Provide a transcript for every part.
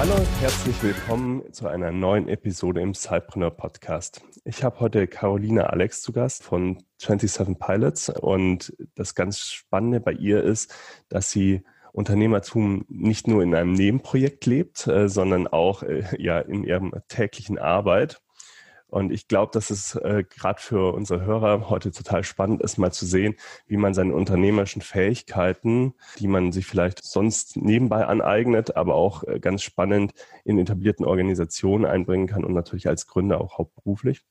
Hallo und herzlich willkommen zu einer neuen Episode im Cypreneur Podcast. Ich habe heute Carolina Alex zu Gast von 27 Pilots und das ganz Spannende bei ihr ist, dass sie Unternehmertum nicht nur in einem Nebenprojekt lebt, äh, sondern auch äh, ja in ihrem täglichen Arbeit. Und ich glaube, dass es äh, gerade für unsere Hörer heute total spannend ist, mal zu sehen, wie man seine unternehmerischen Fähigkeiten, die man sich vielleicht sonst nebenbei aneignet, aber auch äh, ganz spannend in etablierten Organisationen einbringen kann und natürlich als Gründer auch hauptberuflich.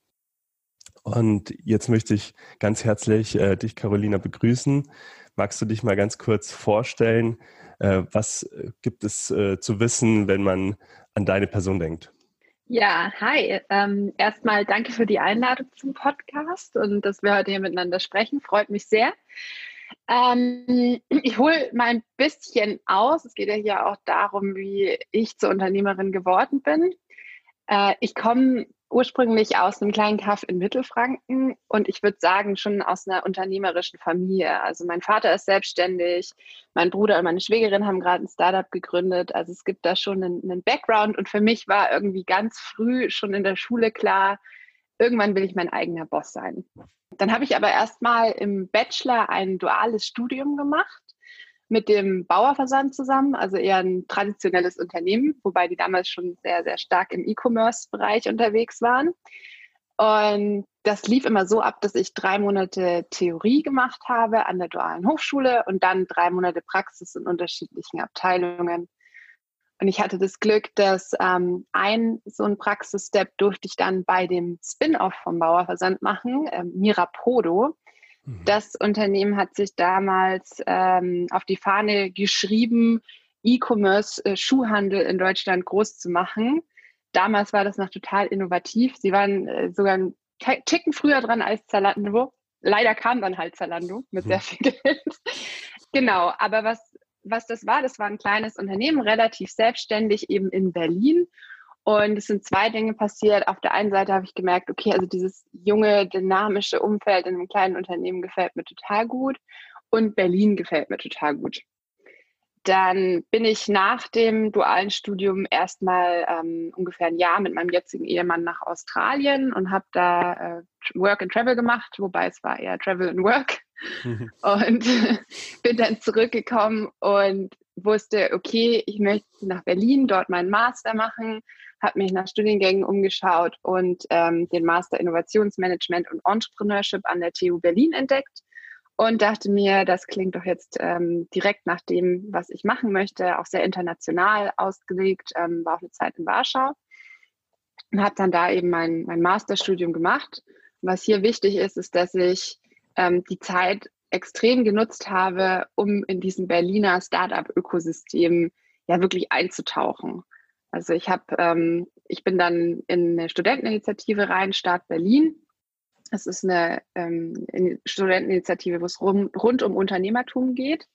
Und jetzt möchte ich ganz herzlich äh, dich, Carolina, begrüßen. Magst du dich mal ganz kurz vorstellen? Äh, was äh, gibt es äh, zu wissen, wenn man an deine Person denkt? Ja, hi. Ähm, erstmal danke für die Einladung zum Podcast und dass wir heute hier miteinander sprechen. Freut mich sehr. Ähm, ich hole mal ein bisschen aus. Es geht ja hier auch darum, wie ich zur Unternehmerin geworden bin. Äh, ich komme ursprünglich aus einem kleinen Kaff in Mittelfranken und ich würde sagen schon aus einer unternehmerischen Familie. Also mein Vater ist selbstständig, mein Bruder und meine Schwägerin haben gerade ein Startup gegründet. Also es gibt da schon einen, einen Background und für mich war irgendwie ganz früh schon in der Schule klar, irgendwann will ich mein eigener Boss sein. Dann habe ich aber erstmal im Bachelor ein duales Studium gemacht mit dem Bauerversand zusammen, also eher ein traditionelles Unternehmen, wobei die damals schon sehr, sehr stark im E-Commerce-Bereich unterwegs waren. Und das lief immer so ab, dass ich drei Monate Theorie gemacht habe an der dualen Hochschule und dann drei Monate Praxis in unterschiedlichen Abteilungen. Und ich hatte das Glück, dass ähm, ein so ein Praxisstep durfte ich dann bei dem Spin-off vom Bauerversand machen, ähm, Mirapodo. Mhm. Das Unternehmen hat sich damals ähm, auf die Fahne geschrieben, E-Commerce-Schuhhandel äh, in Deutschland groß zu machen. Damals war das noch total innovativ. Sie waren äh, sogar einen Ticken früher dran als Zalando. Leider kam dann halt Zalando mit sehr mhm. viel Geld. genau, aber was, was das war, das war ein kleines Unternehmen, relativ selbstständig eben in Berlin und es sind zwei Dinge passiert. Auf der einen Seite habe ich gemerkt, okay, also dieses junge, dynamische Umfeld in einem kleinen Unternehmen gefällt mir total gut und Berlin gefällt mir total gut. Dann bin ich nach dem dualen Studium erstmal ähm, ungefähr ein Jahr mit meinem jetzigen Ehemann nach Australien und habe da äh, Work and Travel gemacht, wobei es war eher Travel and Work. und bin dann zurückgekommen und wusste, okay, ich möchte nach Berlin, dort meinen Master machen, habe mich nach Studiengängen umgeschaut und ähm, den Master Innovationsmanagement und Entrepreneurship an der TU Berlin entdeckt und dachte mir, das klingt doch jetzt ähm, direkt nach dem, was ich machen möchte, auch sehr international ausgelegt, ähm, war auch eine Zeit in Warschau und habe dann da eben mein, mein Masterstudium gemacht. was hier wichtig ist, ist, dass ich ähm, die Zeit extrem genutzt habe, um in diesem Berliner Startup-Ökosystem ja wirklich einzutauchen. Also ich habe, ähm, ich bin dann in eine Studenteninitiative rein, Start Berlin. Es ist eine ähm, Studenteninitiative, wo es rum, rund um Unternehmertum geht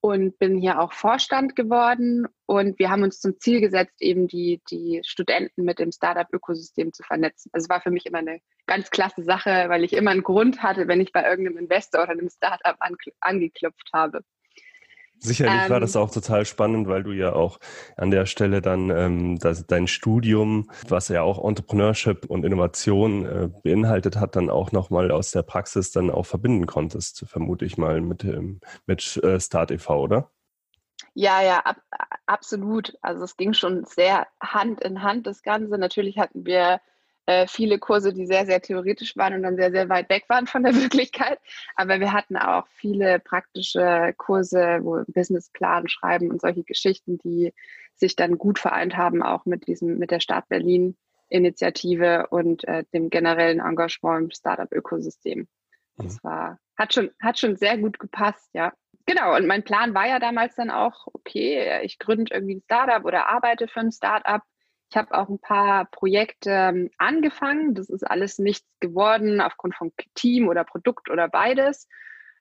und bin hier auch Vorstand geworden. Und wir haben uns zum Ziel gesetzt, eben die, die Studenten mit dem Startup-Ökosystem zu vernetzen. Also es war für mich immer eine ganz klasse Sache, weil ich immer einen Grund hatte, wenn ich bei irgendeinem Investor oder einem Startup angeklopft habe. Sicherlich ähm, war das ähm. auch total spannend, weil du ja auch an der Stelle dann ähm, das, dein Studium, was ja auch Entrepreneurship und Innovation äh, beinhaltet hat, dann auch nochmal aus der Praxis dann auch verbinden konntest, vermute ich mal, mit, ähm, mit äh, Start e.V., oder? Ja, ja, ab, absolut. Also es ging schon sehr Hand in Hand, das Ganze. Natürlich hatten wir äh, viele Kurse, die sehr, sehr theoretisch waren und dann sehr, sehr weit weg waren von der Wirklichkeit. Aber wir hatten auch viele praktische Kurse, wo Businessplan schreiben und solche Geschichten, die sich dann gut vereint haben, auch mit diesem, mit der Stadt Berlin Initiative und äh, dem generellen Engagement im Startup-Ökosystem. Das mhm. war, hat schon, hat schon sehr gut gepasst, ja. Genau, und mein Plan war ja damals dann auch, okay, ich gründe irgendwie ein Startup oder arbeite für ein Startup. Ich habe auch ein paar Projekte ähm, angefangen. Das ist alles nichts geworden aufgrund von Team oder Produkt oder beides.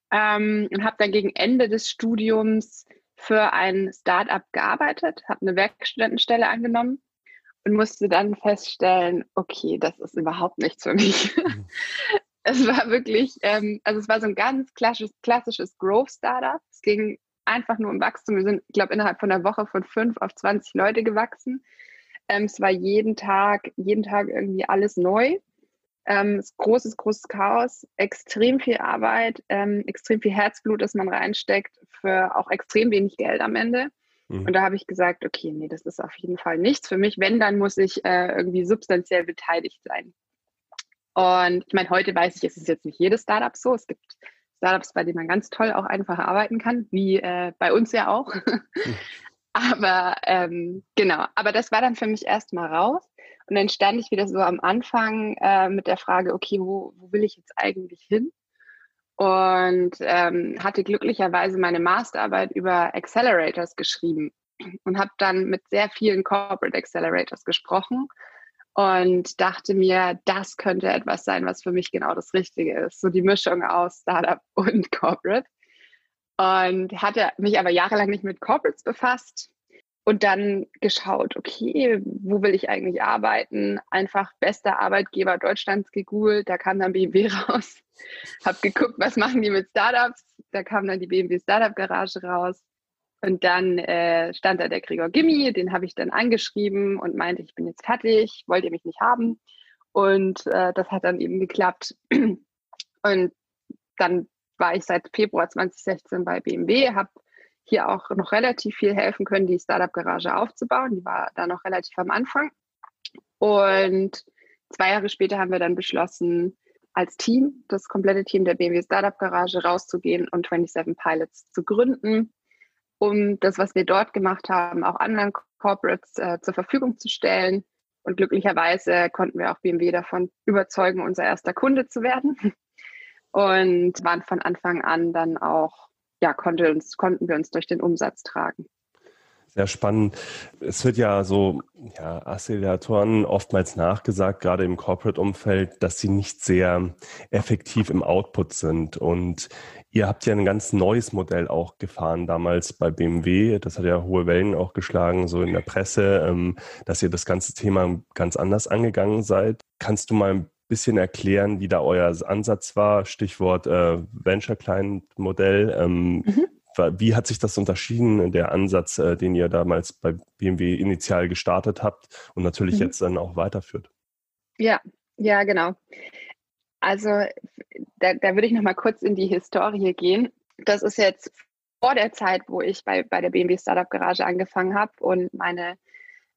Ähm, und habe dann gegen Ende des Studiums für ein Startup gearbeitet, habe eine Werkstudentenstelle angenommen und musste dann feststellen, okay, das ist überhaupt nichts für mich. Es war wirklich, ähm, also es war so ein ganz klassisches, klassisches Growth-Startup. Es ging einfach nur um Wachstum. Wir sind, ich glaube, innerhalb von einer Woche von fünf auf 20 Leute gewachsen. Ähm, es war jeden Tag, jeden Tag irgendwie alles neu. Ähm, großes, großes Chaos, extrem viel Arbeit, ähm, extrem viel Herzblut, das man reinsteckt, für auch extrem wenig Geld am Ende. Mhm. Und da habe ich gesagt, okay, nee, das ist auf jeden Fall nichts für mich. Wenn, dann muss ich äh, irgendwie substanziell beteiligt sein. Und ich meine, heute weiß ich, es ist jetzt nicht jedes Startup so. Es gibt Startups, bei denen man ganz toll auch einfach arbeiten kann, wie äh, bei uns ja auch. Mhm. aber ähm, genau, aber das war dann für mich erstmal raus. Und dann stand ich wieder so am Anfang äh, mit der Frage, okay, wo, wo will ich jetzt eigentlich hin? Und ähm, hatte glücklicherweise meine Masterarbeit über Accelerators geschrieben und habe dann mit sehr vielen Corporate Accelerators gesprochen und dachte mir, das könnte etwas sein, was für mich genau das Richtige ist. So die Mischung aus Startup und Corporate. Und hatte mich aber jahrelang nicht mit Corporates befasst und dann geschaut, okay, wo will ich eigentlich arbeiten? Einfach bester Arbeitgeber Deutschlands gegoogelt, da kam dann BMW raus. Hab geguckt, was machen die mit Startups? Da kam dann die BMW Startup Garage raus. Und dann äh, stand da der Gregor Gimmi, den habe ich dann angeschrieben und meinte, ich bin jetzt fertig, wollt ihr mich nicht haben? Und äh, das hat dann eben geklappt. Und dann war ich seit Februar 2016 bei BMW, habe hier auch noch relativ viel helfen können, die Startup-Garage aufzubauen. Die war da noch relativ am Anfang. Und zwei Jahre später haben wir dann beschlossen, als Team, das komplette Team der BMW Startup Garage rauszugehen und 27 Pilots zu gründen um das, was wir dort gemacht haben, auch anderen Corporates äh, zur Verfügung zu stellen. Und glücklicherweise konnten wir auch BMW davon überzeugen, unser erster Kunde zu werden. Und waren von Anfang an dann auch, ja, konnte uns, konnten wir uns durch den Umsatz tragen. Sehr spannend. Es wird ja so, ja, Acceleratoren oftmals nachgesagt, gerade im Corporate-Umfeld, dass sie nicht sehr effektiv im Output sind. Und ihr habt ja ein ganz neues Modell auch gefahren damals bei BMW. Das hat ja hohe Wellen auch geschlagen, so in der Presse, ähm, dass ihr das ganze Thema ganz anders angegangen seid. Kannst du mal ein bisschen erklären, wie da euer Ansatz war? Stichwort äh, Venture Client Modell. Ähm, mhm wie hat sich das unterschieden, der Ansatz, äh, den ihr damals bei BMW initial gestartet habt und natürlich mhm. jetzt dann auch weiterführt? Ja, ja, genau. Also da, da würde ich noch mal kurz in die Historie gehen. Das ist jetzt vor der Zeit, wo ich bei, bei der BMW Startup Garage angefangen habe und meine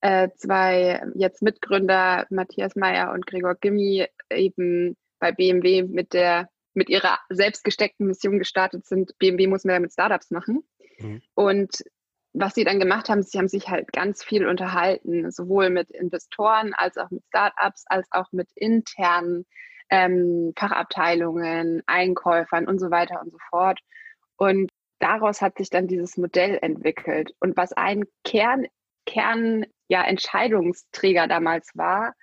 äh, zwei jetzt Mitgründer Matthias Meyer und Gregor Gimmi eben bei BMW mit der mit ihrer selbst gesteckten Mission gestartet sind, BMW muss mehr mit Startups machen. Mhm. Und was sie dann gemacht haben, sie haben sich halt ganz viel unterhalten, sowohl mit Investoren als auch mit Startups, als auch mit internen ähm, Fachabteilungen, Einkäufern und so weiter und so fort. Und daraus hat sich dann dieses Modell entwickelt. Und was ein Kern, Kern ja, Entscheidungsträger damals war,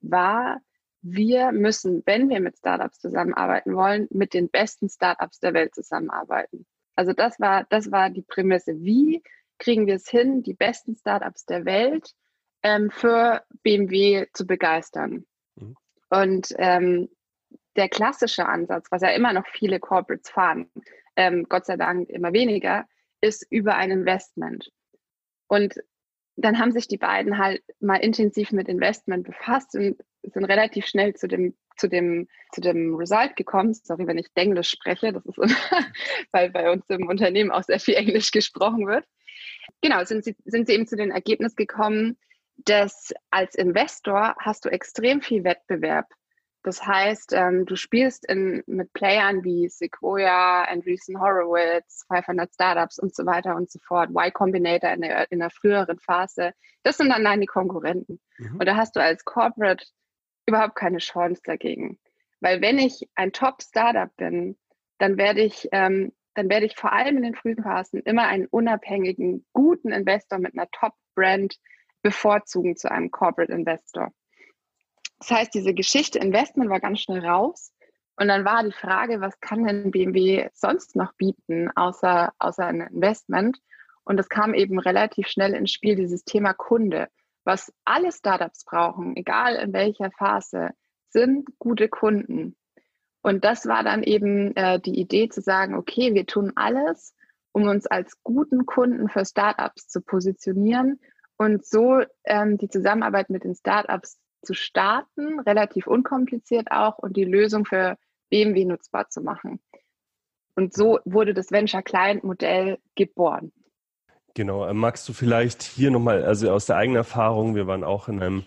war, wir müssen, wenn wir mit Startups zusammenarbeiten wollen, mit den besten Startups der Welt zusammenarbeiten. Also das war, das war die Prämisse. Wie kriegen wir es hin, die besten Startups der Welt ähm, für BMW zu begeistern? Mhm. Und ähm, der klassische Ansatz, was ja immer noch viele Corporates fahren, ähm, Gott sei Dank immer weniger, ist über ein Investment. Und dann haben sich die beiden halt mal intensiv mit Investment befasst und sind relativ schnell zu dem, zu dem, zu dem Result gekommen. Sorry, wenn ich Englisch spreche, das ist immer, weil bei uns im Unternehmen auch sehr viel Englisch gesprochen wird. Genau, sind sie, sind sie eben zu dem Ergebnis gekommen, dass als Investor hast du extrem viel Wettbewerb das heißt, ähm, du spielst in, mit Playern wie Sequoia, Andreessen Horowitz, 500 Startups und so weiter und so fort, Y Combinator in der, in der früheren Phase. Das sind dann deine Konkurrenten. Mhm. Und da hast du als Corporate überhaupt keine Chance dagegen. Weil wenn ich ein Top-Startup bin, dann werde ich, ähm, dann werde ich vor allem in den frühen Phasen immer einen unabhängigen, guten Investor mit einer Top-Brand bevorzugen zu einem Corporate Investor. Das heißt, diese Geschichte Investment war ganz schnell raus. Und dann war die Frage, was kann denn BMW sonst noch bieten, außer, außer ein Investment? Und es kam eben relativ schnell ins Spiel, dieses Thema Kunde. Was alle Startups brauchen, egal in welcher Phase, sind gute Kunden. Und das war dann eben äh, die Idee zu sagen, okay, wir tun alles, um uns als guten Kunden für Startups zu positionieren und so ähm, die Zusammenarbeit mit den Startups zu starten, relativ unkompliziert auch, und die Lösung für BMW nutzbar zu machen. Und so wurde das Venture Client Modell geboren. Genau, äh, magst du vielleicht hier nochmal, also aus der eigenen Erfahrung, wir waren auch in einem,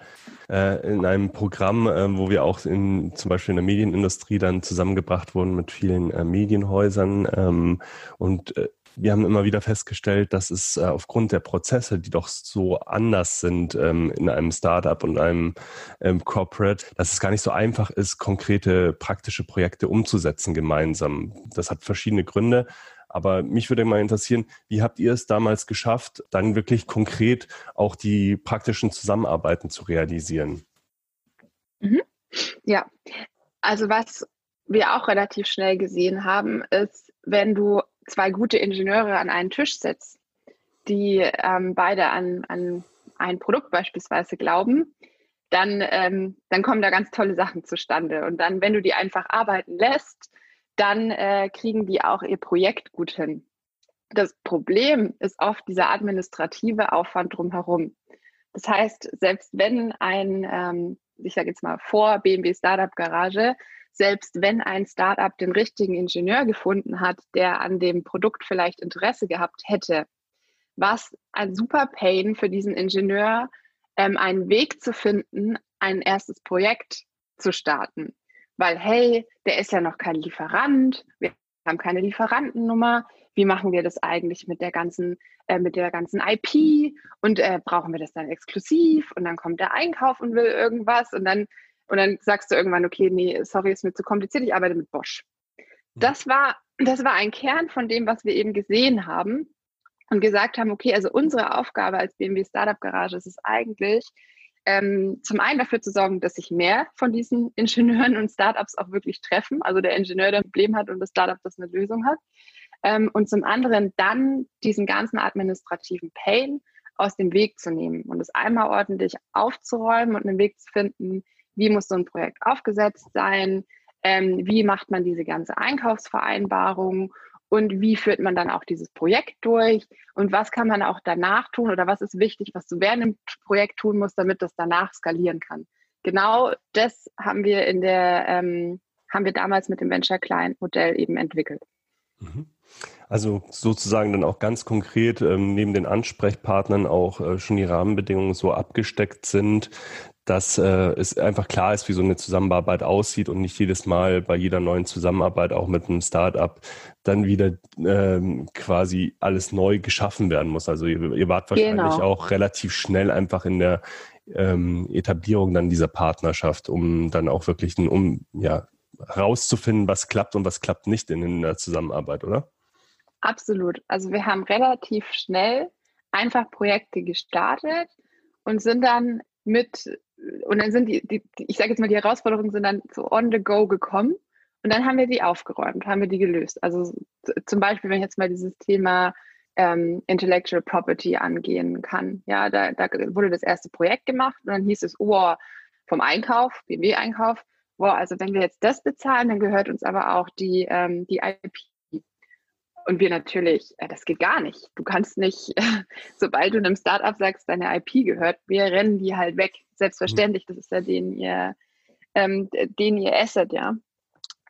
äh, in einem Programm, äh, wo wir auch in, zum Beispiel in der Medienindustrie dann zusammengebracht wurden mit vielen äh, Medienhäusern ähm, und äh, wir haben immer wieder festgestellt, dass es äh, aufgrund der Prozesse, die doch so anders sind ähm, in einem Startup und einem ähm, Corporate, dass es gar nicht so einfach ist, konkrete praktische Projekte umzusetzen gemeinsam. Das hat verschiedene Gründe. Aber mich würde mal interessieren, wie habt ihr es damals geschafft, dann wirklich konkret auch die praktischen Zusammenarbeiten zu realisieren? Mhm. Ja, also was wir auch relativ schnell gesehen haben, ist, wenn du zwei gute Ingenieure an einen Tisch setzt, die ähm, beide an, an ein Produkt beispielsweise glauben, dann, ähm, dann kommen da ganz tolle Sachen zustande. Und dann, wenn du die einfach arbeiten lässt, dann äh, kriegen die auch ihr Projekt gut hin. Das Problem ist oft dieser administrative Aufwand drumherum. Das heißt, selbst wenn ein, ähm, ich sage jetzt mal vor BMW Startup Garage, selbst wenn ein Startup den richtigen Ingenieur gefunden hat, der an dem Produkt vielleicht Interesse gehabt hätte, was ein super Pain für diesen Ingenieur, ähm, einen Weg zu finden, ein erstes Projekt zu starten. Weil, hey, der ist ja noch kein Lieferant, wir haben keine Lieferantennummer, wie machen wir das eigentlich mit der ganzen, äh, mit der ganzen IP und äh, brauchen wir das dann exklusiv? Und dann kommt der Einkauf und will irgendwas. Und dann und dann sagst du irgendwann, okay, nee, sorry, ist mir zu kompliziert, ich arbeite mit Bosch. Mhm. Das war, das war ein Kern von dem, was wir eben gesehen haben und gesagt haben, okay, also unsere Aufgabe als BMW Startup Garage ist es eigentlich, ähm, zum einen dafür zu sorgen, dass sich mehr von diesen Ingenieuren und Startups auch wirklich treffen, also der Ingenieur, der ein Problem hat und das Startup, das eine Lösung hat. Ähm, und zum anderen dann diesen ganzen administrativen Pain aus dem Weg zu nehmen und es einmal ordentlich aufzuräumen und einen Weg zu finden, wie muss so ein Projekt aufgesetzt sein, ähm, wie macht man diese ganze Einkaufsvereinbarung und wie führt man dann auch dieses Projekt durch und was kann man auch danach tun oder was ist wichtig, was du während dem Projekt tun musst, damit das danach skalieren kann. Genau das haben wir in der, ähm, haben wir damals mit dem Venture Client Modell eben entwickelt. Mhm. Also sozusagen dann auch ganz konkret ähm, neben den Ansprechpartnern auch äh, schon die Rahmenbedingungen so abgesteckt sind, dass äh, es einfach klar ist, wie so eine Zusammenarbeit aussieht und nicht jedes Mal bei jeder neuen Zusammenarbeit auch mit einem Startup dann wieder ähm, quasi alles neu geschaffen werden muss. Also ihr, ihr wart wahrscheinlich genau. auch relativ schnell einfach in der ähm, Etablierung dann dieser Partnerschaft, um dann auch wirklich ein, um ja rauszufinden, was klappt und was klappt nicht in, in der Zusammenarbeit, oder? Absolut. Also wir haben relativ schnell einfach Projekte gestartet und sind dann mit und dann sind die, die, ich sage jetzt mal, die Herausforderungen sind dann so on the go gekommen und dann haben wir die aufgeräumt, haben wir die gelöst. Also zum Beispiel, wenn ich jetzt mal dieses Thema ähm, Intellectual Property angehen kann. Ja, da, da wurde das erste Projekt gemacht und dann hieß es, oh, vom Einkauf, BMW-Einkauf, wow, also wenn wir jetzt das bezahlen, dann gehört uns aber auch die, ähm, die IP und wir natürlich, äh, das geht gar nicht. Du kannst nicht, sobald du einem Startup sagst, deine IP gehört, wir rennen die halt weg. Selbstverständlich, das ist ja den ihr, ähm, den ihr Asset, ja.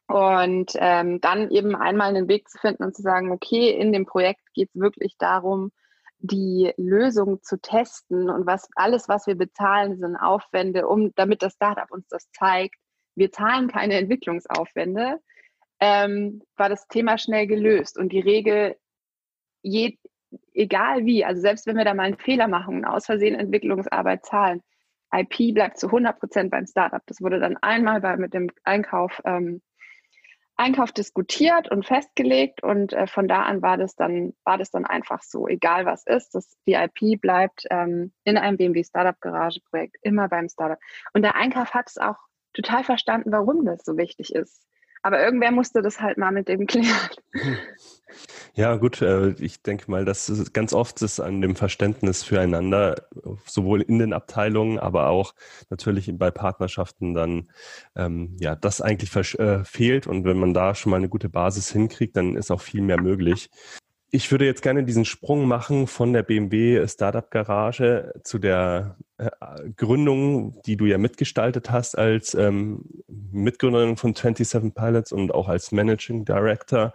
Und ähm, dann eben einmal einen Weg zu finden und zu sagen, okay, in dem Projekt geht es wirklich darum, die Lösung zu testen und was alles, was wir bezahlen, sind Aufwände, um damit das Startup uns das zeigt. Wir zahlen keine Entwicklungsaufwände, ähm, war das Thema schnell gelöst. Und die Regel, je, egal wie, also selbst wenn wir da mal einen Fehler machen und aus Versehen Entwicklungsarbeit zahlen, IP bleibt zu 100 Prozent beim Startup. Das wurde dann einmal bei, mit dem Einkauf ähm, Einkauf diskutiert und festgelegt und äh, von da an war das dann war das dann einfach so, egal was ist, das VIP bleibt ähm, in einem BMW Startup Garage Projekt immer beim Startup und der Einkauf hat es auch total verstanden, warum das so wichtig ist. Aber irgendwer musste das halt mal mit dem klären. Ja, gut, äh, ich denke mal, dass ganz oft ist an dem Verständnis füreinander, sowohl in den Abteilungen, aber auch natürlich bei Partnerschaften dann, ähm, ja, das eigentlich äh, fehlt. Und wenn man da schon mal eine gute Basis hinkriegt, dann ist auch viel mehr möglich. Ich würde jetzt gerne diesen Sprung machen von der BMW Startup Garage zu der äh, Gründung, die du ja mitgestaltet hast als ähm, Mitgründerin von 27 Pilots und auch als Managing Director.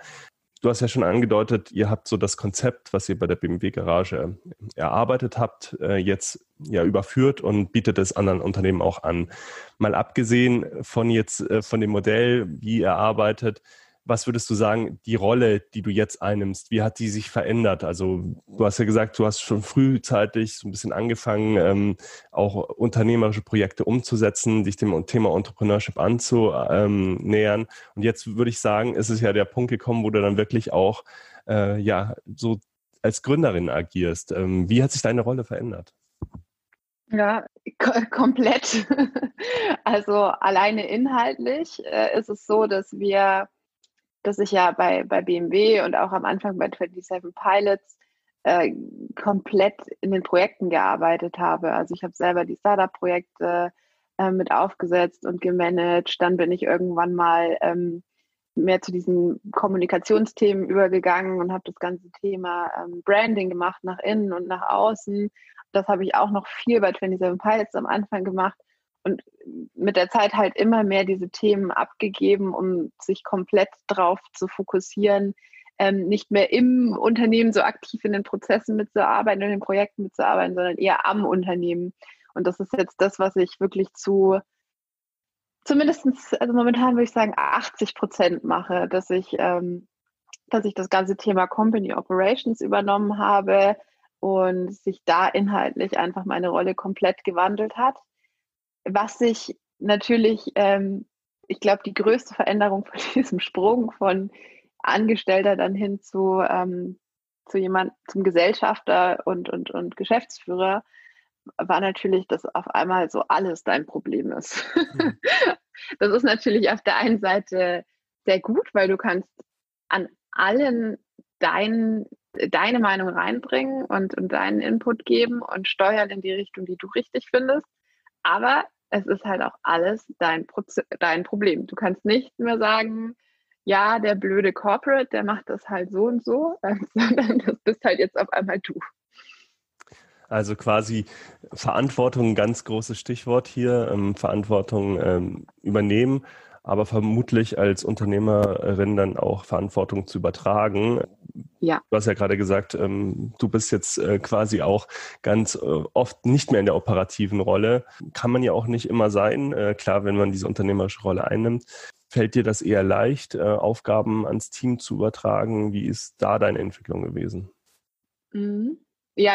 Du hast ja schon angedeutet, ihr habt so das Konzept, was ihr bei der BMW Garage erarbeitet habt, äh, jetzt ja überführt und bietet es anderen Unternehmen auch an. Mal abgesehen von jetzt äh, von dem Modell, wie ihr arbeitet, was würdest du sagen, die Rolle, die du jetzt einnimmst, wie hat die sich verändert? Also du hast ja gesagt, du hast schon frühzeitig so ein bisschen angefangen, ähm, auch unternehmerische Projekte umzusetzen, dich dem Thema Entrepreneurship anzunähern. Und jetzt würde ich sagen, ist es ja der Punkt gekommen, wo du dann wirklich auch äh, ja so als Gründerin agierst. Ähm, wie hat sich deine Rolle verändert? Ja, komplett. Also alleine inhaltlich äh, ist es so, dass wir dass ich ja bei, bei BMW und auch am Anfang bei 27 Pilots äh, komplett in den Projekten gearbeitet habe. Also ich habe selber die Startup-Projekte äh, mit aufgesetzt und gemanagt. Dann bin ich irgendwann mal ähm, mehr zu diesen Kommunikationsthemen übergegangen und habe das ganze Thema ähm, Branding gemacht nach innen und nach außen. Das habe ich auch noch viel bei 27 Pilots am Anfang gemacht und mit der Zeit halt immer mehr diese Themen abgegeben, um sich komplett drauf zu fokussieren, ähm, nicht mehr im Unternehmen so aktiv in den Prozessen mitzuarbeiten, in den Projekten mitzuarbeiten, sondern eher am Unternehmen. Und das ist jetzt das, was ich wirklich zu zumindest, also momentan würde ich sagen, 80 Prozent mache, dass ich, ähm, dass ich das ganze Thema Company Operations übernommen habe und sich da inhaltlich einfach meine Rolle komplett gewandelt hat was sich natürlich, ähm, ich glaube, die größte Veränderung von diesem Sprung von Angestellter dann hin zu, ähm, zu jemand, zum Gesellschafter und, und, und Geschäftsführer war natürlich, dass auf einmal so alles dein Problem ist. Mhm. Das ist natürlich auf der einen Seite sehr gut, weil du kannst an allen dein, deine Meinung reinbringen und, und deinen Input geben und steuern in die Richtung, die du richtig findest. Aber es ist halt auch alles dein, Proze dein Problem. Du kannst nicht mehr sagen, ja, der blöde Corporate, der macht das halt so und so, sondern das bist halt jetzt auf einmal du. Also quasi Verantwortung, ganz großes Stichwort hier, ähm, Verantwortung ähm, übernehmen aber vermutlich als Unternehmerin dann auch Verantwortung zu übertragen. Ja. Du hast ja gerade gesagt, ähm, du bist jetzt äh, quasi auch ganz äh, oft nicht mehr in der operativen Rolle. Kann man ja auch nicht immer sein. Äh, klar, wenn man diese unternehmerische Rolle einnimmt. Fällt dir das eher leicht, Aufgaben ans Team zu übertragen? Wie ist da deine Entwicklung gewesen? Mhm. Ja,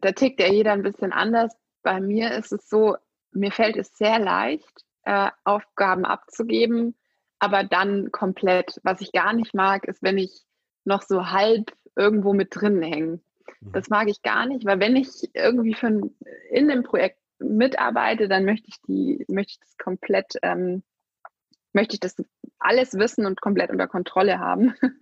da tickt ja jeder ein bisschen anders. Bei mir ist es so, mir fällt es sehr leicht, äh, Aufgaben abzugeben, aber dann komplett. Was ich gar nicht mag, ist, wenn ich noch so halb irgendwo mit drin hänge. Mhm. Das mag ich gar nicht, weil wenn ich irgendwie ein, in dem Projekt mitarbeite, dann möchte ich die, möchte ich das komplett, ähm, möchte ich das alles wissen und komplett unter Kontrolle haben.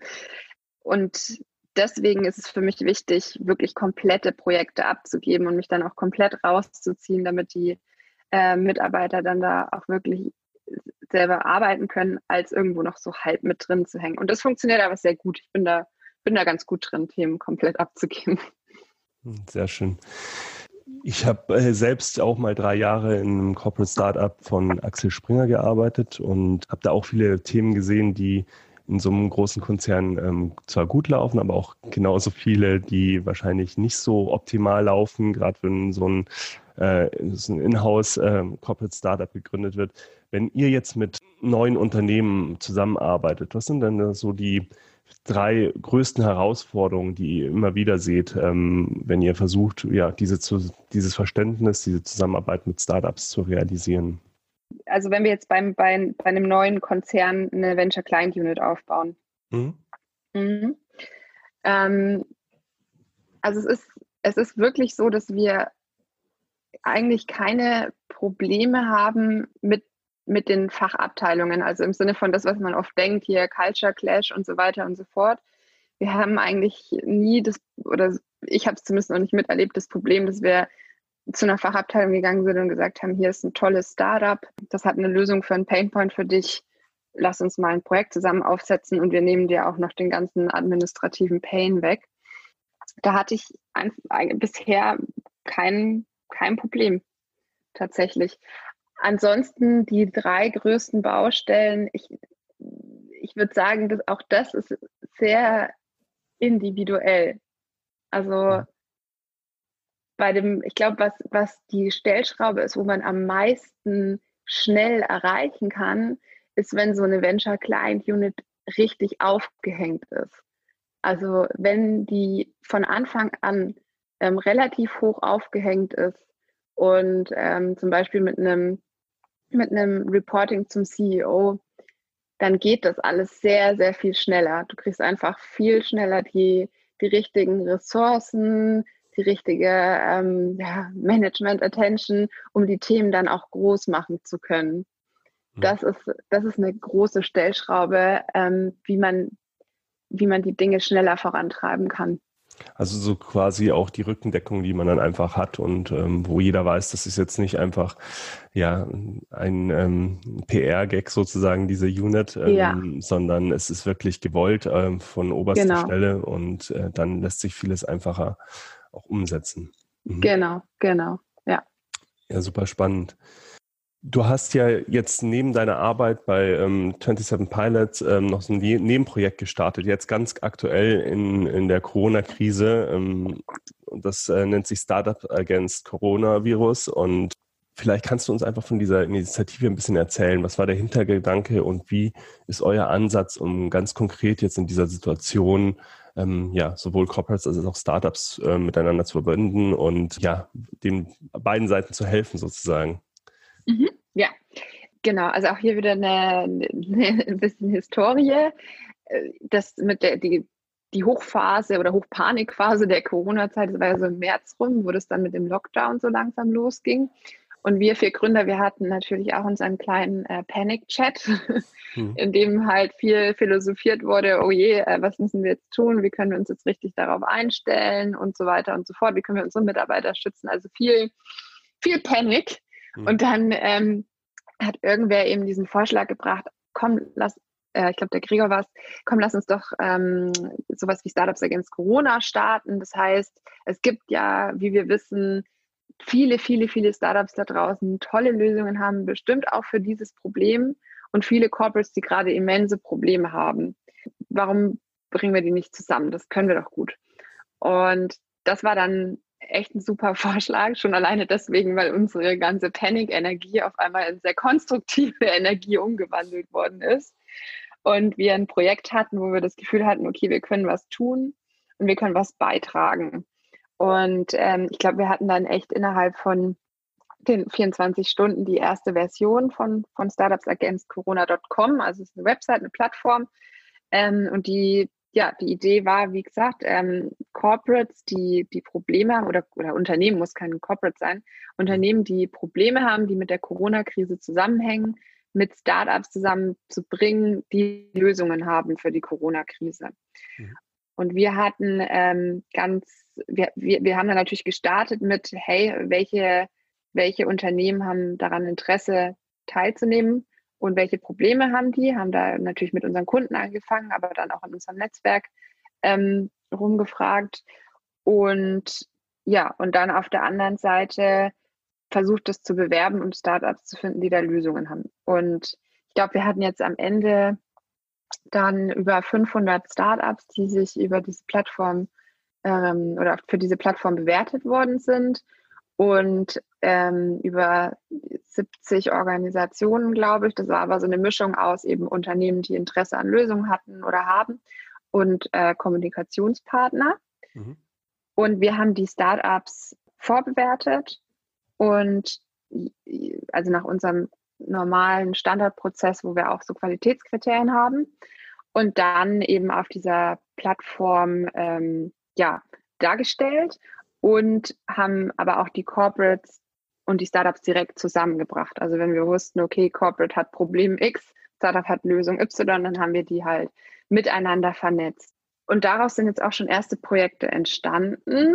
Und deswegen ist es für mich wichtig, wirklich komplette Projekte abzugeben und mich dann auch komplett rauszuziehen, damit die äh, Mitarbeiter dann da auch wirklich selber arbeiten können, als irgendwo noch so halb mit drin zu hängen. Und das funktioniert aber sehr gut. Ich bin da, bin da ganz gut drin, Themen komplett abzugeben. Sehr schön. Ich habe äh, selbst auch mal drei Jahre in einem Corporate Startup von Axel Springer gearbeitet und habe da auch viele Themen gesehen, die in so einem großen Konzern ähm, zwar gut laufen, aber auch genauso viele, die wahrscheinlich nicht so optimal laufen, gerade wenn so ein, äh, so ein Inhouse äh, Corporate Startup gegründet wird. Wenn ihr jetzt mit neuen Unternehmen zusammenarbeitet, was sind denn so die drei größten Herausforderungen, die ihr immer wieder seht, ähm, wenn ihr versucht, ja, diese zu, dieses Verständnis, diese Zusammenarbeit mit Startups zu realisieren? Also wenn wir jetzt beim, bei, bei einem neuen Konzern eine Venture Client Unit aufbauen. Mhm. Mhm. Ähm, also es ist, es ist wirklich so, dass wir eigentlich keine Probleme haben mit, mit den Fachabteilungen, also im Sinne von das, was man oft denkt, hier Culture Clash und so weiter und so fort. Wir haben eigentlich nie das, oder ich habe es zumindest noch nicht miterlebt, das Problem, dass wir zu einer Fachabteilung gegangen sind und gesagt haben, hier ist ein tolles Startup, das hat eine Lösung für einen Painpoint für dich, lass uns mal ein Projekt zusammen aufsetzen und wir nehmen dir auch noch den ganzen administrativen Pain weg. Da hatte ich ein, bisher kein, kein Problem tatsächlich. Ansonsten die drei größten Baustellen, ich, ich würde sagen, dass auch das ist sehr individuell. Also bei dem, ich glaube, was, was die Stellschraube ist, wo man am meisten schnell erreichen kann, ist, wenn so eine Venture Client Unit richtig aufgehängt ist. Also wenn die von Anfang an ähm, relativ hoch aufgehängt ist und ähm, zum Beispiel mit einem mit einem Reporting zum CEO, dann geht das alles sehr, sehr viel schneller. Du kriegst einfach viel schneller die, die richtigen Ressourcen, die richtige ähm, ja, Management-Attention, um die Themen dann auch groß machen zu können. Mhm. Das ist, das ist eine große Stellschraube, ähm, wie, man, wie man die Dinge schneller vorantreiben kann. Also so quasi auch die Rückendeckung, die man dann einfach hat und ähm, wo jeder weiß, das ist jetzt nicht einfach ja ein ähm, PR-Gag sozusagen diese Unit, ähm, ja. sondern es ist wirklich gewollt ähm, von oberster genau. Stelle und äh, dann lässt sich vieles einfacher auch umsetzen. Mhm. Genau, genau, ja. Ja, super spannend. Du hast ja jetzt neben deiner Arbeit bei ähm, 27 Pilots ähm, noch so ein ne Nebenprojekt gestartet, jetzt ganz aktuell in, in der Corona-Krise. Ähm, das äh, nennt sich Startup Against Coronavirus. Und vielleicht kannst du uns einfach von dieser Initiative ein bisschen erzählen. Was war der Hintergedanke und wie ist euer Ansatz, um ganz konkret jetzt in dieser Situation ähm, ja, sowohl Corporates als auch Startups äh, miteinander zu verbinden und ja, den beiden Seiten zu helfen sozusagen? Mhm, ja, genau. Also auch hier wieder eine, eine ein bisschen Historie. Äh, das mit der die, die Hochphase oder Hochpanikphase der Corona-Zeit, das war ja so im März rum, wo das dann mit dem Lockdown so langsam losging. Und wir vier Gründer, wir hatten natürlich auch unseren kleinen äh, Panic-Chat, hm. in dem halt viel philosophiert wurde, oh je, äh, was müssen wir jetzt tun, wie können wir uns jetzt richtig darauf einstellen und so weiter und so fort, wie können wir unsere Mitarbeiter schützen. Also viel, viel Panik. Mhm. Und dann ähm, hat irgendwer eben diesen Vorschlag gebracht, komm, lass, äh, ich glaube, der Gregor war es, komm, lass uns doch ähm, sowas wie Startups Against Corona starten. Das heißt, es gibt ja, wie wir wissen, viele, viele, viele Startups da draußen tolle Lösungen haben, bestimmt auch für dieses Problem und viele Corporates, die gerade immense Probleme haben. Warum bringen wir die nicht zusammen? Das können wir doch gut. Und das war dann echt ein super Vorschlag, schon alleine deswegen, weil unsere ganze Panic-Energie auf einmal in sehr konstruktive Energie umgewandelt worden ist. Und wir ein Projekt hatten, wo wir das Gefühl hatten, okay, wir können was tun und wir können was beitragen. Und ähm, ich glaube, wir hatten dann echt innerhalb von den 24 Stunden die erste Version von, von Startups Against Corona.com. Also es ist eine Website, eine Plattform. Ähm, und die ja, die Idee war, wie gesagt, ähm, Corporates, die, die Probleme haben, oder, oder Unternehmen, muss kein Corporate sein, Unternehmen, die Probleme haben, die mit der Corona-Krise zusammenhängen, mit Startups zusammenzubringen, die Lösungen haben für die Corona-Krise. Mhm. Und wir hatten ähm, ganz, wir, wir, wir haben dann natürlich gestartet mit, hey, welche, welche Unternehmen haben daran Interesse teilzunehmen? und welche Probleme haben die, haben da natürlich mit unseren Kunden angefangen, aber dann auch in unserem Netzwerk ähm, rumgefragt. Und ja, und dann auf der anderen Seite versucht es zu bewerben und Startups zu finden, die da Lösungen haben. Und ich glaube, wir hatten jetzt am Ende dann über 500 Startups, die sich über diese Plattform ähm, oder für diese Plattform bewertet worden sind und ähm, über 70 Organisationen, glaube ich. Das war aber so eine Mischung aus eben Unternehmen, die Interesse an Lösungen hatten oder haben und äh, Kommunikationspartner. Mhm. Und wir haben die Startups vorbewertet und also nach unserem normalen Standardprozess, wo wir auch so Qualitätskriterien haben. Und dann eben auf dieser Plattform ähm, ja, dargestellt und haben aber auch die Corporates und die Startups direkt zusammengebracht. Also wenn wir wussten, okay, Corporate hat Problem X, Startup hat Lösung Y, dann haben wir die halt miteinander vernetzt. Und daraus sind jetzt auch schon erste Projekte entstanden.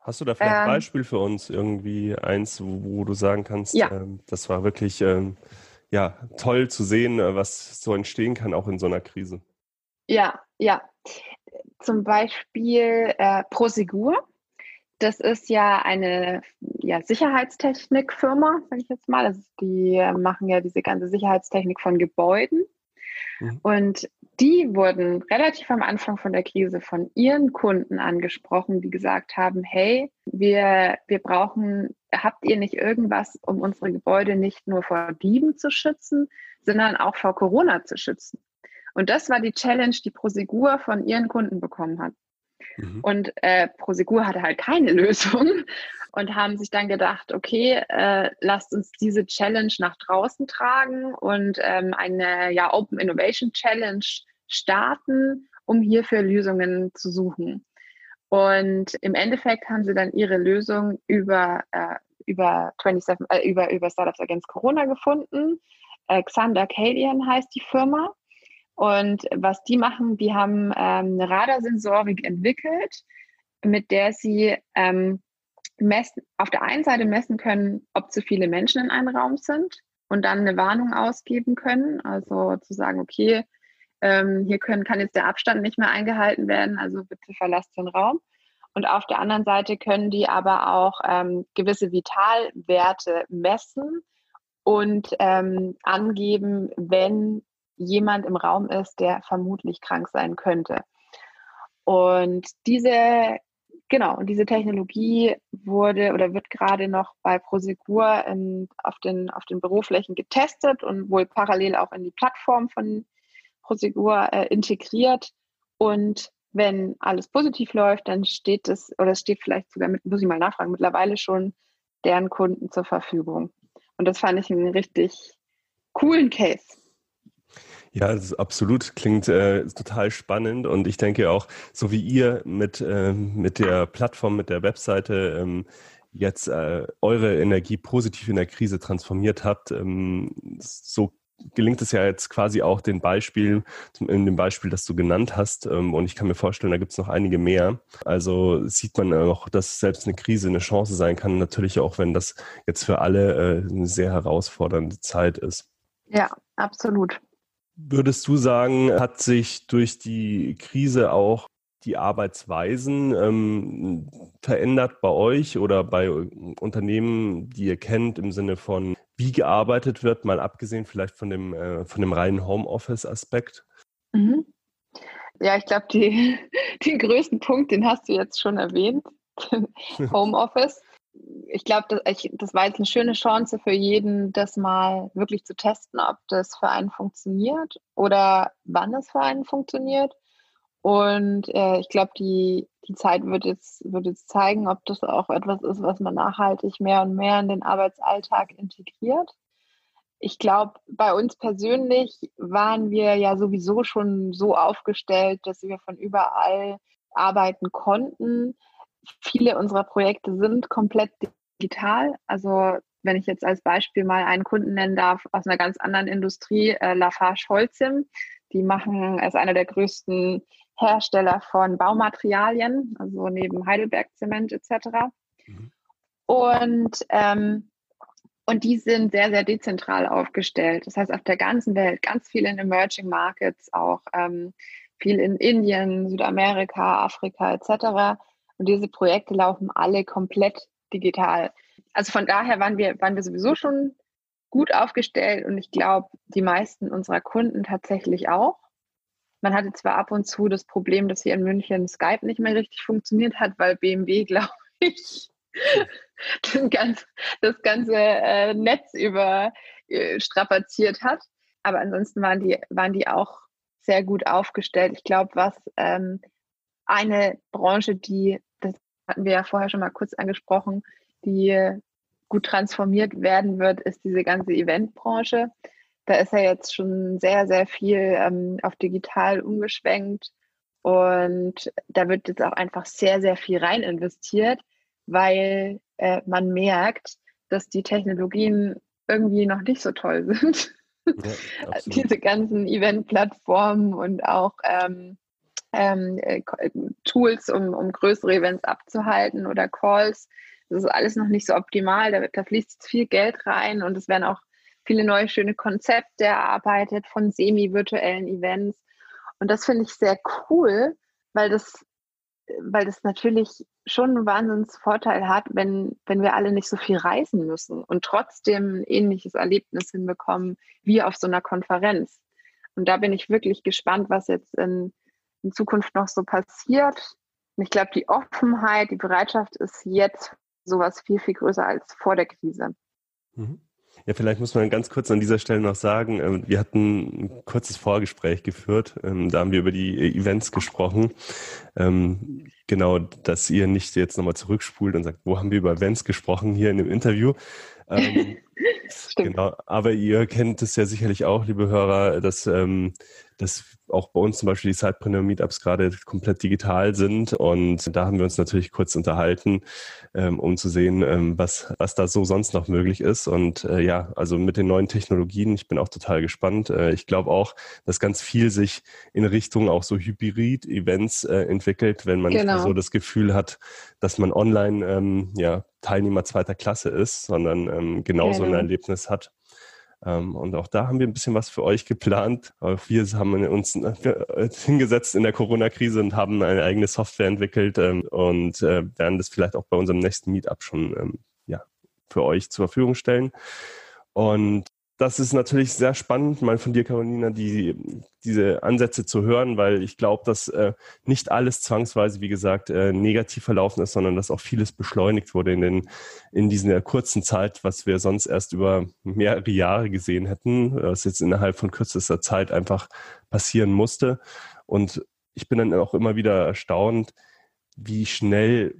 Hast du da vielleicht ähm, ein Beispiel für uns, irgendwie eins, wo, wo du sagen kannst, ja. ähm, das war wirklich ähm, ja, toll zu sehen, äh, was so entstehen kann, auch in so einer Krise? Ja, ja. Zum Beispiel äh, Prosegur. Das ist ja eine ja, Sicherheitstechnikfirma, sage ich jetzt mal. Also die machen ja diese ganze Sicherheitstechnik von Gebäuden. Mhm. Und die wurden relativ am Anfang von der Krise von ihren Kunden angesprochen, die gesagt haben, hey, wir, wir brauchen, habt ihr nicht irgendwas, um unsere Gebäude nicht nur vor Dieben zu schützen, sondern auch vor Corona zu schützen? Und das war die Challenge, die Prosegur von ihren Kunden bekommen hat. Mhm. Und äh, Prosegur hatte halt keine Lösung und haben sich dann gedacht, okay, äh, lasst uns diese Challenge nach draußen tragen und ähm, eine ja, Open Innovation Challenge starten, um hierfür Lösungen zu suchen. Und im Endeffekt haben sie dann ihre Lösung über, äh, über, 27, äh, über, über Startups Against Corona gefunden. Äh, Xander Cadian heißt die Firma. Und was die machen, die haben ähm, eine Radarsensorik entwickelt, mit der sie ähm, messen, auf der einen Seite messen können, ob zu viele Menschen in einem Raum sind und dann eine Warnung ausgeben können. Also zu sagen, okay, ähm, hier können, kann jetzt der Abstand nicht mehr eingehalten werden, also bitte verlasst den Raum. Und auf der anderen Seite können die aber auch ähm, gewisse Vitalwerte messen und ähm, angeben, wenn jemand im Raum ist, der vermutlich krank sein könnte. Und diese, genau, und diese Technologie wurde oder wird gerade noch bei Prosegur in, auf, den, auf den Büroflächen getestet und wohl parallel auch in die Plattform von Prosegur äh, integriert. Und wenn alles positiv läuft, dann steht es, oder es steht vielleicht sogar mit, muss ich mal nachfragen, mittlerweile schon deren Kunden zur Verfügung. Und das fand ich einen richtig coolen Case. Ja, absolut klingt äh, total spannend und ich denke auch, so wie ihr mit, äh, mit der Plattform, mit der Webseite ähm, jetzt äh, eure Energie positiv in der Krise transformiert habt, ähm, so gelingt es ja jetzt quasi auch den Beispiel, in dem Beispiel, das du genannt hast. Ähm, und ich kann mir vorstellen, da gibt es noch einige mehr. Also sieht man auch, dass selbst eine Krise eine Chance sein kann. Natürlich auch, wenn das jetzt für alle äh, eine sehr herausfordernde Zeit ist. Ja, absolut. Würdest du sagen, hat sich durch die Krise auch die Arbeitsweisen ähm, verändert bei euch oder bei Unternehmen, die ihr kennt, im Sinne von, wie gearbeitet wird, mal abgesehen vielleicht von dem, äh, von dem reinen Homeoffice-Aspekt? Mhm. Ja, ich glaube, den größten Punkt, den hast du jetzt schon erwähnt, Homeoffice ich glaube, das, das war jetzt eine schöne Chance für jeden, das mal wirklich zu testen, ob das für einen funktioniert oder wann es für einen funktioniert. Und äh, ich glaube, die, die Zeit wird jetzt, wird jetzt zeigen, ob das auch etwas ist, was man nachhaltig mehr und mehr in den Arbeitsalltag integriert. Ich glaube, bei uns persönlich waren wir ja sowieso schon so aufgestellt, dass wir von überall arbeiten konnten viele unserer Projekte sind komplett digital. Also wenn ich jetzt als Beispiel mal einen Kunden nennen darf aus einer ganz anderen Industrie, äh, Lafarge Holcim, die machen, ist einer der größten Hersteller von Baumaterialien, also neben Heidelberg Zement etc. Mhm. Und, ähm, und die sind sehr, sehr dezentral aufgestellt. Das heißt, auf der ganzen Welt, ganz viel in Emerging Markets, auch ähm, viel in Indien, Südamerika, Afrika etc. Und diese Projekte laufen alle komplett digital. Also von daher waren wir, waren wir sowieso schon gut aufgestellt und ich glaube, die meisten unserer Kunden tatsächlich auch. Man hatte zwar ab und zu das Problem, dass hier in München Skype nicht mehr richtig funktioniert hat, weil BMW, glaube ich, das ganze, das ganze äh, Netz überstrapaziert äh, hat. Aber ansonsten waren die, waren die auch sehr gut aufgestellt. Ich glaube, was ähm, eine Branche, die hatten wir ja vorher schon mal kurz angesprochen, die gut transformiert werden wird, ist diese ganze Eventbranche. Da ist ja jetzt schon sehr, sehr viel ähm, auf digital umgeschwenkt und da wird jetzt auch einfach sehr, sehr viel rein investiert, weil äh, man merkt, dass die Technologien irgendwie noch nicht so toll sind. Ja, Diese ganzen Event-Plattformen und auch ähm, ähm, äh, Tools, um, um größere Events abzuhalten oder Calls. Das ist alles noch nicht so optimal. Da, da fließt viel Geld rein und es werden auch viele neue schöne Konzepte erarbeitet von semi-virtuellen Events. Und das finde ich sehr cool, weil das, weil das natürlich schon einen Wahnsinnsvorteil hat, wenn, wenn wir alle nicht so viel reisen müssen und trotzdem ein ähnliches Erlebnis hinbekommen wie auf so einer Konferenz. Und da bin ich wirklich gespannt, was jetzt in, in Zukunft noch so passiert. Und ich glaube, die Offenheit, die Bereitschaft ist jetzt sowas viel, viel größer als vor der Krise. Mhm. Ja, vielleicht muss man ganz kurz an dieser Stelle noch sagen, ähm, wir hatten ein kurzes Vorgespräch geführt. Ähm, da haben wir über die Events gesprochen. Ähm, genau, dass ihr nicht jetzt nochmal zurückspult und sagt, wo haben wir über Events gesprochen hier in dem Interview. genau, aber ihr kennt es ja sicherlich auch, liebe Hörer, dass dass auch bei uns zum Beispiel die Sidepreneur Meetups gerade komplett digital sind. Und da haben wir uns natürlich kurz unterhalten, ähm, um zu sehen, ähm, was, was da so sonst noch möglich ist. Und äh, ja, also mit den neuen Technologien, ich bin auch total gespannt. Äh, ich glaube auch, dass ganz viel sich in Richtung auch so Hybrid-Events äh, entwickelt, wenn man genau. nicht so das Gefühl hat, dass man online ähm, ja, Teilnehmer zweiter Klasse ist, sondern ähm, genauso genau. Ein Erlebnis hat. Ähm, und auch da haben wir ein bisschen was für euch geplant. Auch wir haben uns äh, hingesetzt in der Corona-Krise und haben eine eigene Software entwickelt ähm, und äh, werden das vielleicht auch bei unserem nächsten Meetup schon ähm, ja, für euch zur Verfügung stellen. Und das ist natürlich sehr spannend, mal von dir, Carolina, die, diese Ansätze zu hören, weil ich glaube, dass äh, nicht alles zwangsweise, wie gesagt, äh, negativ verlaufen ist, sondern dass auch vieles beschleunigt wurde in, den, in dieser kurzen Zeit, was wir sonst erst über mehrere Jahre gesehen hätten, was jetzt innerhalb von kürzester Zeit einfach passieren musste. Und ich bin dann auch immer wieder erstaunt, wie schnell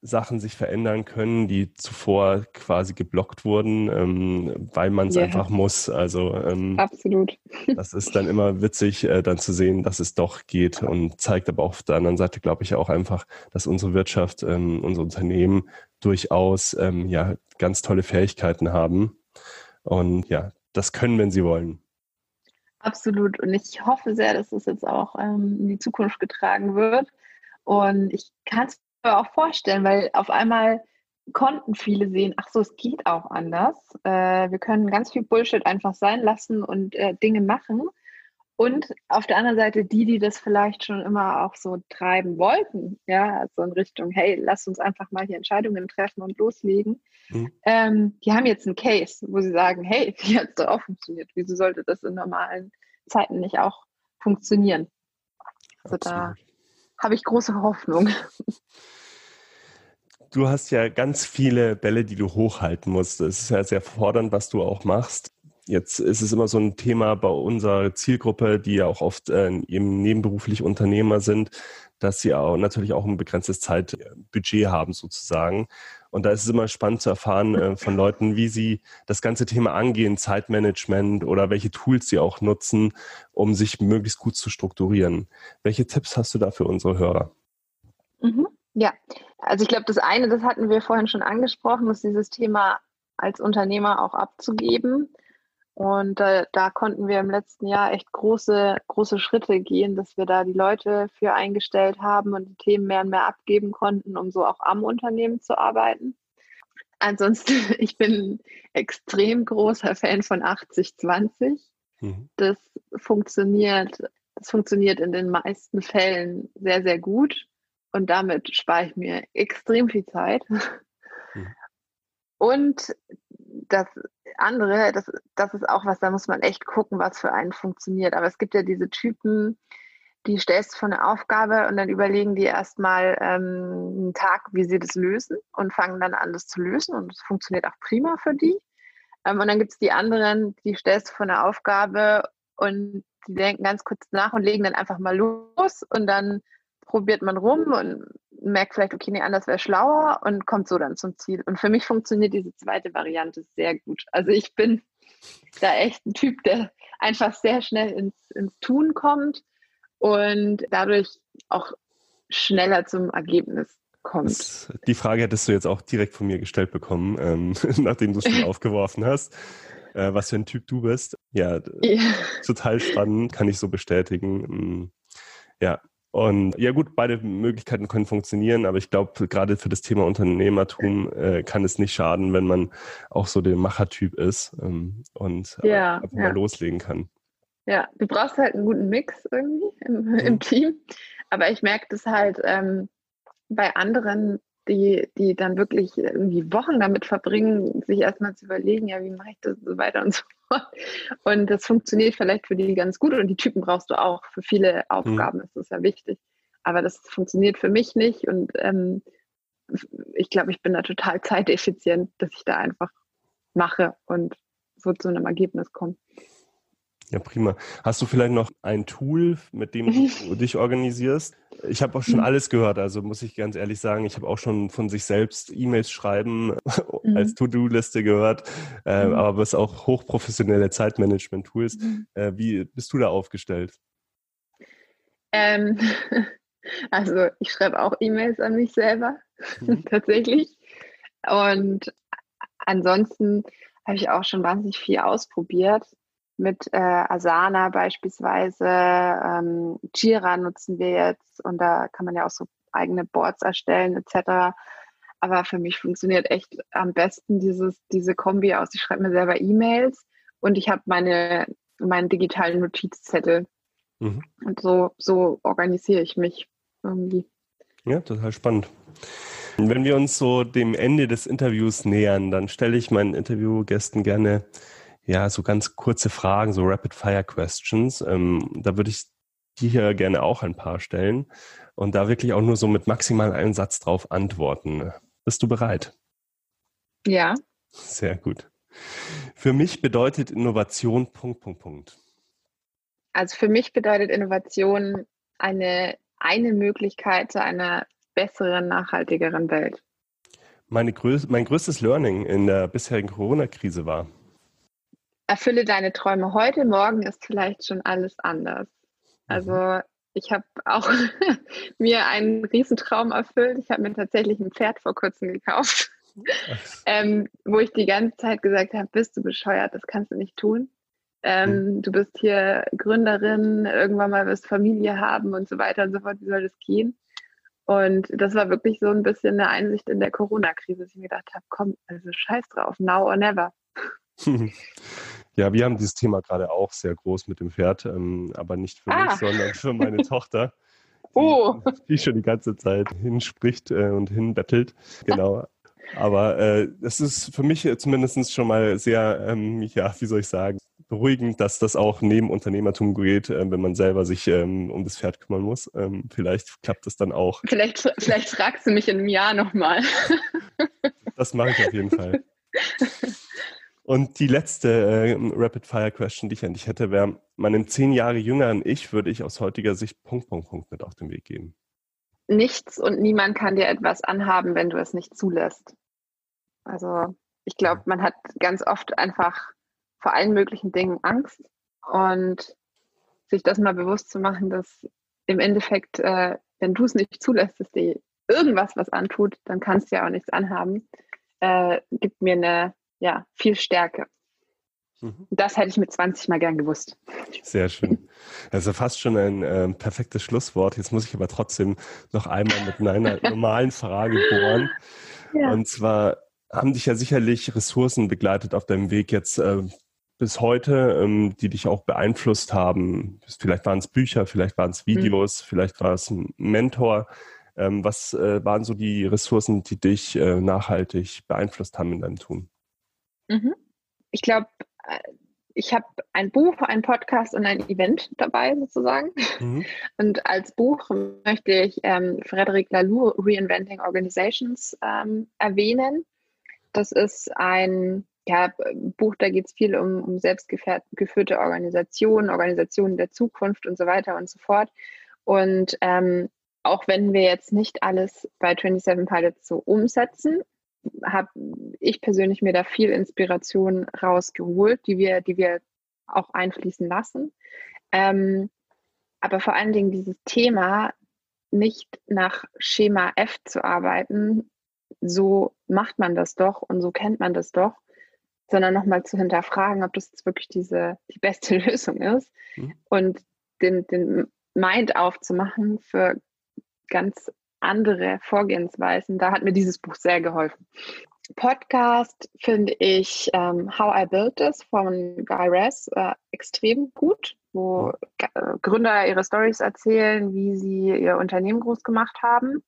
Sachen sich verändern können, die zuvor quasi geblockt wurden, ähm, weil man es yeah. einfach muss. Also ähm, absolut. das ist dann immer witzig, äh, dann zu sehen, dass es doch geht und zeigt aber auf der anderen Seite, glaube ich, auch einfach, dass unsere Wirtschaft, ähm, unsere Unternehmen durchaus ähm, ja ganz tolle Fähigkeiten haben und ja, das können, wenn sie wollen. Absolut. Und ich hoffe sehr, dass es jetzt auch ähm, in die Zukunft getragen wird. Und ich kann es auch vorstellen, weil auf einmal konnten viele sehen, ach so, es geht auch anders. Äh, wir können ganz viel Bullshit einfach sein lassen und äh, Dinge machen. Und auf der anderen Seite die, die das vielleicht schon immer auch so treiben wollten, ja, so in Richtung, hey, lass uns einfach mal hier Entscheidungen treffen und loslegen. Mhm. Ähm, die haben jetzt einen Case, wo sie sagen, hey, wie hat es doch auch funktioniert? Wieso sollte das in normalen Zeiten nicht auch funktionieren? Also Absolut. da habe ich große Hoffnung. Du hast ja ganz viele Bälle, die du hochhalten musst. Es ist ja sehr fordernd, was du auch machst. Jetzt ist es immer so ein Thema bei unserer Zielgruppe, die ja auch oft äh, eben nebenberuflich Unternehmer sind, dass sie auch natürlich auch ein begrenztes Zeitbudget haben sozusagen. Und da ist es immer spannend zu erfahren äh, von Leuten, wie sie das ganze Thema angehen, Zeitmanagement oder welche Tools sie auch nutzen, um sich möglichst gut zu strukturieren. Welche Tipps hast du da für unsere Hörer? Mhm. Ja, also ich glaube, das eine, das hatten wir vorhin schon angesprochen, ist dieses Thema als Unternehmer auch abzugeben. Und äh, da konnten wir im letzten Jahr echt große, große Schritte gehen, dass wir da die Leute für eingestellt haben und die Themen mehr und mehr abgeben konnten, um so auch am Unternehmen zu arbeiten. Ansonsten, ich bin extrem großer Fan von 80-20. Mhm. Das funktioniert, das funktioniert in den meisten Fällen sehr, sehr gut. Und damit spare ich mir extrem viel Zeit. Mhm. Und das andere, das, das ist auch was, da muss man echt gucken, was für einen funktioniert. Aber es gibt ja diese Typen, die stellst du von der Aufgabe und dann überlegen die erstmal ähm, einen Tag, wie sie das lösen und fangen dann an, das zu lösen und es funktioniert auch prima für die. Ähm, und dann gibt es die anderen, die stellst du von der Aufgabe und die denken ganz kurz nach und legen dann einfach mal los und dann probiert man rum und merkt vielleicht, okay, nee, anders wäre schlauer und kommt so dann zum Ziel. Und für mich funktioniert diese zweite Variante sehr gut. Also ich bin da echt ein Typ, der einfach sehr schnell ins, ins Tun kommt und dadurch auch schneller zum Ergebnis kommt. Die Frage hättest du jetzt auch direkt von mir gestellt bekommen, ähm, nachdem du es schon aufgeworfen hast, äh, was für ein Typ du bist. Ja, ja, total spannend, kann ich so bestätigen. Mm, ja, und ja gut, beide Möglichkeiten können funktionieren, aber ich glaube, gerade für das Thema Unternehmertum äh, kann es nicht schaden, wenn man auch so der Machertyp ist ähm, und äh, ja, einfach ja. mal loslegen kann. Ja, du brauchst halt einen guten Mix irgendwie im, mhm. im Team. Aber ich merke das halt ähm, bei anderen, die, die dann wirklich irgendwie Wochen damit verbringen, sich erstmal zu überlegen, ja, wie mache ich das so weiter und so. Und das funktioniert vielleicht für die ganz gut und die Typen brauchst du auch. Für viele Aufgaben mhm. ist das ja wichtig. Aber das funktioniert für mich nicht und ähm, ich glaube, ich bin da total zeiteffizient, dass ich da einfach mache und so zu einem Ergebnis komme. Ja, prima. Hast du vielleicht noch ein Tool, mit dem du dich organisierst? Ich habe auch schon mhm. alles gehört, also muss ich ganz ehrlich sagen, ich habe auch schon von sich selbst E-Mails schreiben mhm. als To-Do-Liste gehört, äh, mhm. aber es auch hochprofessionelle Zeitmanagement-Tools. Mhm. Äh, wie bist du da aufgestellt? Ähm, also ich schreibe auch E-Mails an mich selber, tatsächlich. Und ansonsten habe ich auch schon wahnsinnig viel ausprobiert mit äh, Asana beispielsweise. Ähm, Jira nutzen wir jetzt und da kann man ja auch so eigene Boards erstellen etc. Aber für mich funktioniert echt am besten dieses, diese Kombi aus. Ich schreibe mir selber E-Mails und ich habe meine, meinen digitalen Notizzettel. Mhm. Und so, so organisiere ich mich irgendwie. Ja, total spannend. Wenn wir uns so dem Ende des Interviews nähern, dann stelle ich meinen Interviewgästen gerne ja, so ganz kurze Fragen, so Rapid-Fire-Questions. Ähm, da würde ich dir hier gerne auch ein paar stellen und da wirklich auch nur so mit maximal einem Satz drauf antworten. Bist du bereit? Ja. Sehr gut. Für mich bedeutet Innovation Punkt, Punkt, Punkt. Also für mich bedeutet Innovation eine, eine Möglichkeit zu einer besseren, nachhaltigeren Welt. Meine größ mein größtes Learning in der bisherigen Corona-Krise war, erfülle deine Träume heute, morgen ist vielleicht schon alles anders. Also mhm. ich habe auch mir einen Riesentraum erfüllt. Ich habe mir tatsächlich ein Pferd vor kurzem gekauft, ähm, wo ich die ganze Zeit gesagt habe, bist du bescheuert, das kannst du nicht tun. Ähm, mhm. Du bist hier Gründerin, irgendwann mal wirst Familie haben und so weiter und so fort. Wie soll das gehen? Und das war wirklich so ein bisschen eine Einsicht in der Corona-Krise, dass ich mir gedacht habe, komm, also scheiß drauf, now or never. Ja, wir haben dieses Thema gerade auch sehr groß mit dem Pferd, ähm, aber nicht für ah. mich, sondern für meine Tochter. Oh. Die, die schon die ganze Zeit hinspricht äh, und hinbettelt. Genau. Aber äh, es ist für mich zumindest schon mal sehr, ähm, ja, wie soll ich sagen, beruhigend, dass das auch neben Unternehmertum geht, äh, wenn man selber sich ähm, um das Pferd kümmern muss. Ähm, vielleicht klappt das dann auch. Vielleicht, vielleicht fragst du mich in einem Jahr nochmal. das mache ich auf jeden Fall. Und die letzte äh, Rapid-Fire-Question, die ich an dich hätte, wäre, meinem zehn Jahre jüngeren Ich würde ich aus heutiger Sicht Punkt, Punkt, Punkt mit auf den Weg geben. Nichts und niemand kann dir etwas anhaben, wenn du es nicht zulässt. Also ich glaube, man hat ganz oft einfach vor allen möglichen Dingen Angst und sich das mal bewusst zu machen, dass im Endeffekt, äh, wenn du es nicht zulässt, dass dir irgendwas was antut, dann kannst du ja auch nichts anhaben, äh, gibt mir eine ja, viel Stärke. Mhm. Das hätte ich mit 20 mal gern gewusst. Sehr schön. Also fast schon ein äh, perfektes Schlusswort. Jetzt muss ich aber trotzdem noch einmal mit einer normalen Frage bohren. Ja. Und zwar haben dich ja sicherlich Ressourcen begleitet auf deinem Weg jetzt äh, bis heute, ähm, die dich auch beeinflusst haben. Vielleicht waren es Bücher, vielleicht waren es mhm. Videos, mhm. vielleicht war es ein Mentor. Ähm, was äh, waren so die Ressourcen, die dich äh, nachhaltig beeinflusst haben in deinem Tun? Mhm. Ich glaube, äh, ich habe ein Buch, ein Podcast und ein Event dabei sozusagen. Mhm. Und als Buch möchte ich ähm, Frederic Laloux Reinventing Organizations ähm, erwähnen. Das ist ein ja, Buch, da geht es viel um, um selbstgeführte Organisationen, Organisationen der Zukunft und so weiter und so fort. Und ähm, auch wenn wir jetzt nicht alles bei 27 Pilots so umsetzen, habe ich persönlich mir da viel Inspiration rausgeholt, die wir, die wir auch einfließen lassen. Ähm, aber vor allen Dingen dieses Thema, nicht nach Schema F zu arbeiten, so macht man das doch und so kennt man das doch, sondern nochmal zu hinterfragen, ob das jetzt wirklich diese, die beste Lösung ist mhm. und den, den Mind aufzumachen für ganz andere Vorgehensweisen. Da hat mir dieses Buch sehr geholfen. Podcast finde ich ähm, How I Built This von Guy Raz äh, extrem gut, wo äh, Gründer ihre Stories erzählen, wie sie ihr Unternehmen groß gemacht haben.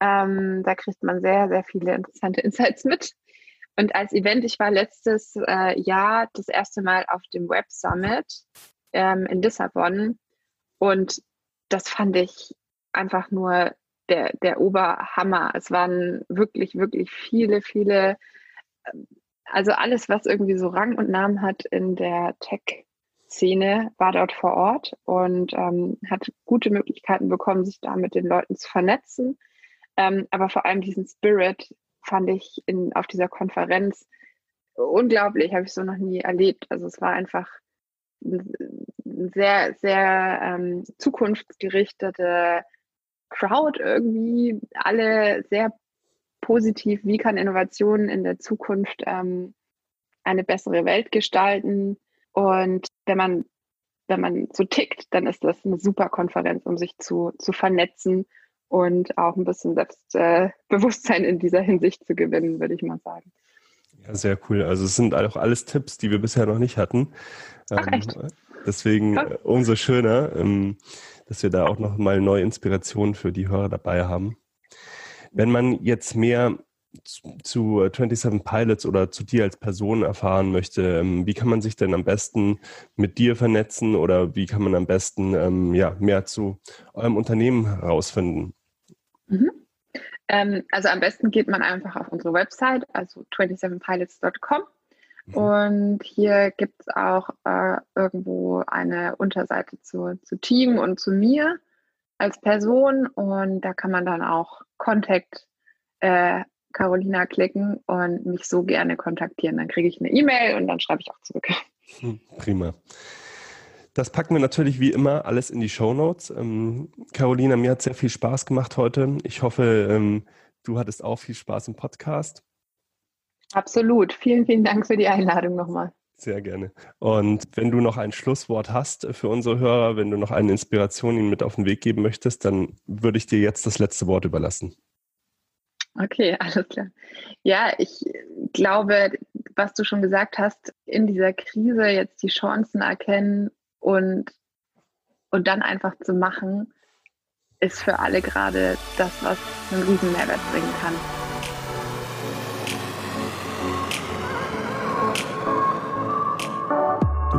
Ähm, da kriegt man sehr, sehr viele interessante Insights mit. Und als Event, ich war letztes äh, Jahr das erste Mal auf dem Web Summit ähm, in Lissabon und das fand ich einfach nur der, der Oberhammer. Es waren wirklich, wirklich viele, viele, ähm, also alles, was irgendwie so Rang und Namen hat in der Tech-Szene, war dort vor Ort und ähm, hat gute Möglichkeiten bekommen, sich da mit den Leuten zu vernetzen. Ähm, aber vor allem diesen Spirit fand ich in, auf dieser Konferenz unglaublich, habe ich so noch nie erlebt. Also es war einfach sehr, sehr ähm, zukunftsgerichtete Crowd irgendwie, alle sehr positiv, wie kann Innovation in der Zukunft ähm, eine bessere Welt gestalten. Und wenn man, wenn man so tickt, dann ist das eine super Konferenz, um sich zu, zu vernetzen und auch ein bisschen Selbstbewusstsein äh, in dieser Hinsicht zu gewinnen, würde ich mal sagen. Ja, sehr cool. Also es sind auch alles Tipps, die wir bisher noch nicht hatten. Ach? Ähm, deswegen ja. umso schöner. Ähm, dass wir da auch noch mal neue Inspirationen für die Hörer dabei haben. Wenn man jetzt mehr zu 27 Pilots oder zu dir als Person erfahren möchte, ähm, wie kann man sich denn am besten mit dir vernetzen oder wie kann man am besten ähm, ja, mehr zu eurem Unternehmen herausfinden? Mhm. Ähm, also am besten geht man einfach auf unsere Website, also 27pilots.com Mhm. Und hier gibt es auch äh, irgendwo eine Unterseite zu, zu Team und zu mir als Person. Und da kann man dann auch Contact äh, Carolina klicken und mich so gerne kontaktieren. Dann kriege ich eine E-Mail und dann schreibe ich auch zurück. Hm, prima. Das packen wir natürlich wie immer alles in die Show Notes. Ähm, Carolina, mir hat sehr viel Spaß gemacht heute. Ich hoffe, ähm, du hattest auch viel Spaß im Podcast. Absolut. Vielen, vielen Dank für die Einladung nochmal. Sehr gerne. Und wenn du noch ein Schlusswort hast für unsere Hörer, wenn du noch eine Inspiration ihnen mit auf den Weg geben möchtest, dann würde ich dir jetzt das letzte Wort überlassen. Okay, alles klar. Ja, ich glaube, was du schon gesagt hast, in dieser Krise jetzt die Chancen erkennen und, und dann einfach zu machen, ist für alle gerade das, was einen riesen Mehrwert bringen kann.